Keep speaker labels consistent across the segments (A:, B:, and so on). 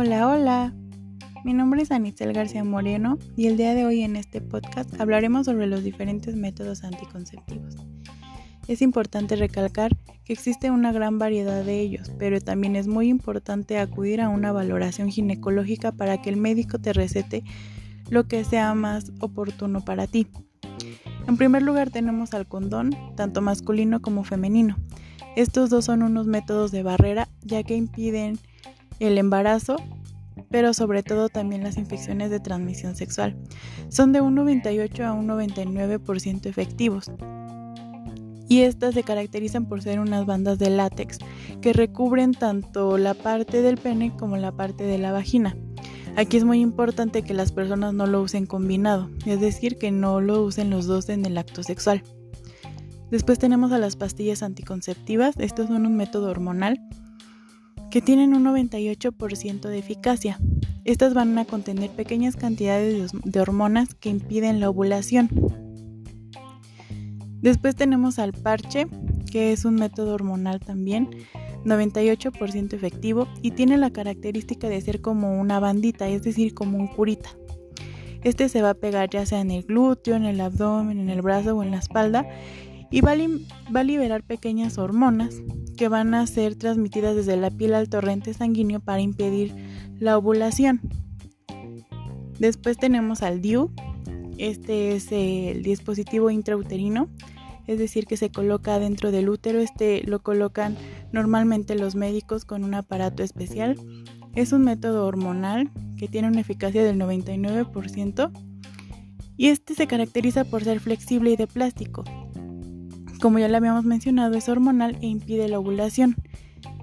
A: Hola, hola. Mi nombre es Anitzel García Moreno y el día de hoy en este podcast hablaremos sobre los diferentes métodos anticonceptivos. Es importante recalcar que existe una gran variedad de ellos, pero también es muy importante acudir a una valoración ginecológica para que el médico te recete lo que sea más oportuno para ti. En primer lugar tenemos al condón, tanto masculino como femenino. Estos dos son unos métodos de barrera ya que impiden el embarazo, pero sobre todo también las infecciones de transmisión sexual. Son de un 98 a un 99% efectivos. Y estas se caracterizan por ser unas bandas de látex que recubren tanto la parte del pene como la parte de la vagina. Aquí es muy importante que las personas no lo usen combinado, es decir, que no lo usen los dos en el acto sexual. Después tenemos a las pastillas anticonceptivas, esto es un método hormonal que tienen un 98% de eficacia. Estas van a contener pequeñas cantidades de hormonas que impiden la ovulación. Después tenemos al parche, que es un método hormonal también, 98% efectivo y tiene la característica de ser como una bandita, es decir, como un curita. Este se va a pegar ya sea en el glúteo, en el abdomen, en el brazo o en la espalda y va a, liberar pequeñas hormonas que van a ser transmitidas desde la piel al torrente sanguíneo para impedir la ovulación. Después tenemos al DIU, este es el dispositivo intrauterino, es decir, que se coloca dentro del útero, este lo colocan normalmente los médicos con un aparato especial. Es un método hormonal que tiene una eficacia del 99% y este se caracteriza por ser flexible y de plástico. Como ya lo habíamos mencionado, es hormonal e impide la ovulación.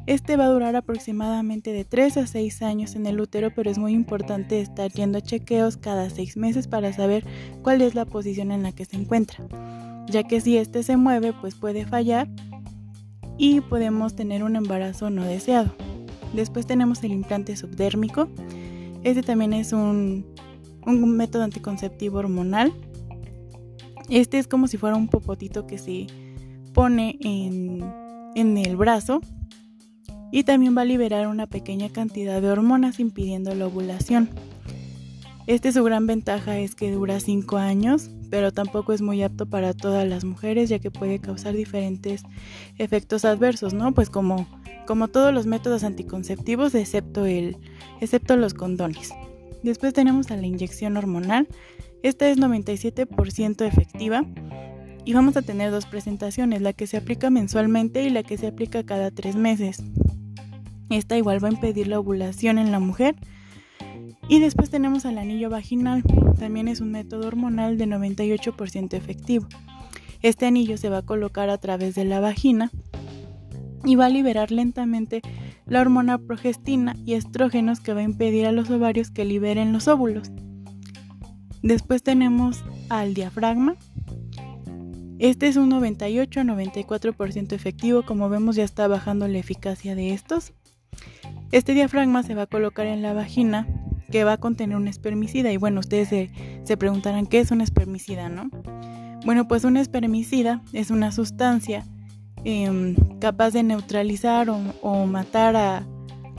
A: Este va a durar aproximadamente de 3 a 6 años en el útero, pero es muy importante estar yendo chequeos cada 6 meses para saber cuál es la posición en la que se encuentra, ya que si este se mueve, pues puede fallar y podemos tener un embarazo no deseado. Después tenemos el implante subdérmico. Este también es un, un método anticonceptivo hormonal. Este es como si fuera un popotito que se pone en, el brazo y también va a liberar una pequeña cantidad de hormonas impidiendo la ovulación. Este su gran ventaja es que dura 5 años, pero tampoco es muy apto para todas las mujeres ya que puede causar diferentes efectos adversos, ¿no? Pues como, como todos los métodos anticonceptivos excepto, el, excepto los condones. Después tenemos a la inyección hormonal. Esta es 97% efectiva y vamos a tener dos presentaciones, la que se aplica mensualmente y la que se aplica cada tres meses. Esta igual va a impedir la ovulación en la mujer. Y después tenemos al anillo vaginal, también es un método hormonal de 98% efectivo. Este anillo se va a colocar a través de la vagina y va a liberar lentamente la hormona progestina y estrógenos que va a impedir a los ovarios que liberen los óvulos. Después tenemos al diafragma, este es un 98 a 94% efectivo, como vemos ya está bajando la eficacia de estos. Este diafragma se va a colocar en la vagina que va a contener un espermicida y bueno, ustedes se, preguntarán qué es un espermicida, ¿no? Bueno, pues un espermicida es una sustancia em, capaz de neutralizar o, matar a,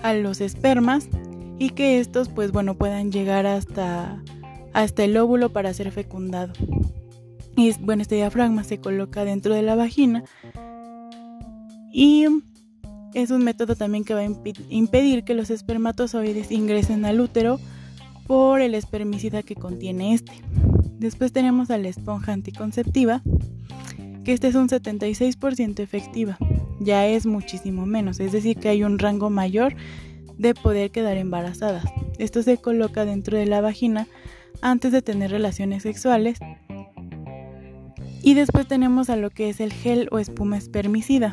A: a, los espermas y que estos pues bueno puedan llegar hasta, hasta el óvulo para ser fecundado. Y bueno, este diafragma se coloca dentro de la vagina y es un método también que va a impedir que los espermatozoides ingresen al útero por el espermicida que contiene este. Después tenemos a la esponja anticonceptiva, que este es un 76% efectiva. Ya es muchísimo menos, es decir, que hay un rango mayor de poder quedar embarazadas. Esto se coloca dentro de la vagina antes de tener relaciones sexuales y después tenemos a lo que es el gel o espuma espermicida,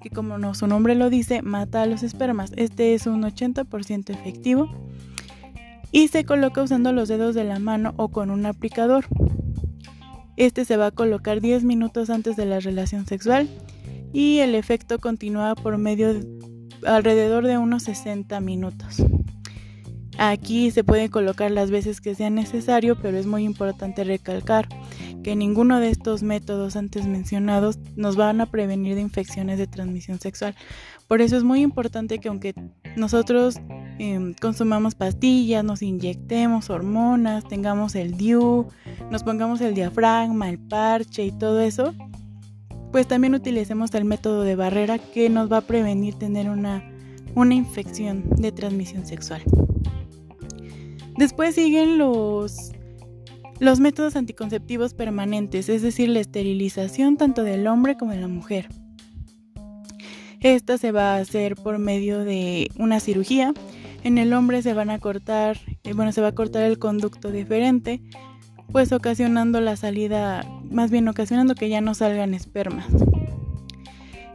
A: que como su nombre lo dice, mata a los espermas. Este es un 80% efectivo y se coloca usando los dedos de la mano o con un aplicador. Este se va a colocar 10 minutos antes de la relación sexual y el efecto continúa por medio de alrededor de unos 60 minutos. Aquí se puede colocar las veces que sea necesario, pero es muy importante recalcar que ninguno de estos métodos antes mencionados nos van a prevenir de infecciones de transmisión sexual. Por eso es muy importante que aunque nosotros em, consumamos pastillas, nos inyectemos hormonas, tengamos el DIU, nos pongamos el diafragma, el parche y todo eso, pues también utilicemos el método de barrera que nos va a prevenir tener una, una infección de transmisión sexual. Después siguen los, los métodos anticonceptivos permanentes, es decir, la esterilización tanto del hombre como de la mujer. Esta se va a hacer por medio de una cirugía. En el hombre se van a cortar, eh, bueno, se va a cortar el conducto diferente, pues ocasionando la salida, más bien ocasionando que ya no salgan espermas.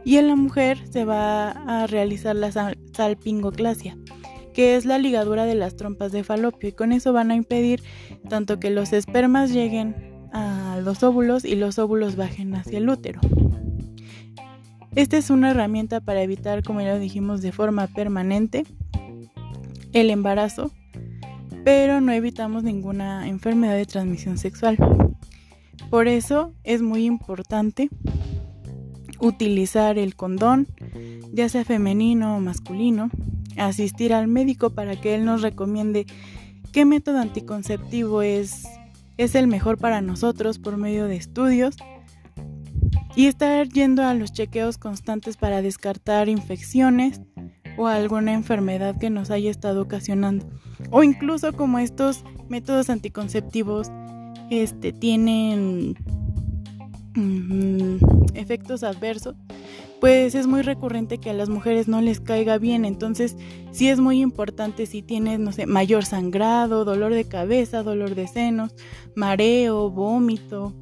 A: Y en la mujer se va a realizar la salpingoclasia, que es la ligadura de las trompas de falopio y con eso van a impedir tanto que los espermas lleguen a los óvulos y los óvulos bajen hacia el útero. Esta es una herramienta para evitar, como ya dijimos, de forma permanente el embarazo, pero no evitamos ninguna enfermedad de transmisión sexual. Por eso es muy importante utilizar el condón, ya sea femenino o masculino, asistir al médico para que él nos recomiende qué método anticonceptivo es, es el mejor para nosotros por medio de estudios y estar yendo a los chequeos constantes para descartar infecciones o alguna enfermedad que nos haya estado ocasionando. O incluso como estos métodos anticonceptivos este, tienen mm, efectos adversos, pues es muy recurrente que a las mujeres no les caiga bien. Entonces, sí es muy importante si tienes, no sé, mayor sangrado, dolor de cabeza, dolor de senos, mareo, vómito,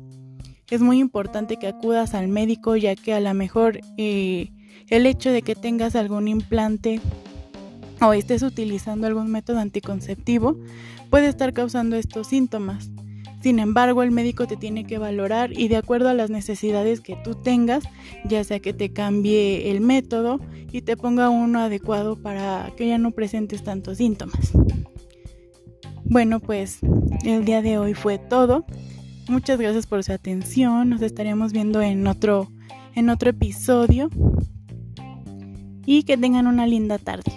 A: es muy importante que acudas al médico ya que a lo mejor eh, el hecho de que tengas algún implante o estés utilizando algún método anticonceptivo puede estar causando estos síntomas. Sin embargo, el médico te tiene que valorar y de acuerdo a las necesidades que tú tengas, ya sea que te cambie el método y te ponga uno adecuado para que ya no presentes tantos síntomas. Bueno, pues el día de hoy fue todo. Muchas gracias por su atención. Nos estaremos viendo en otro, en otro episodio. Y que tengan una linda tarde.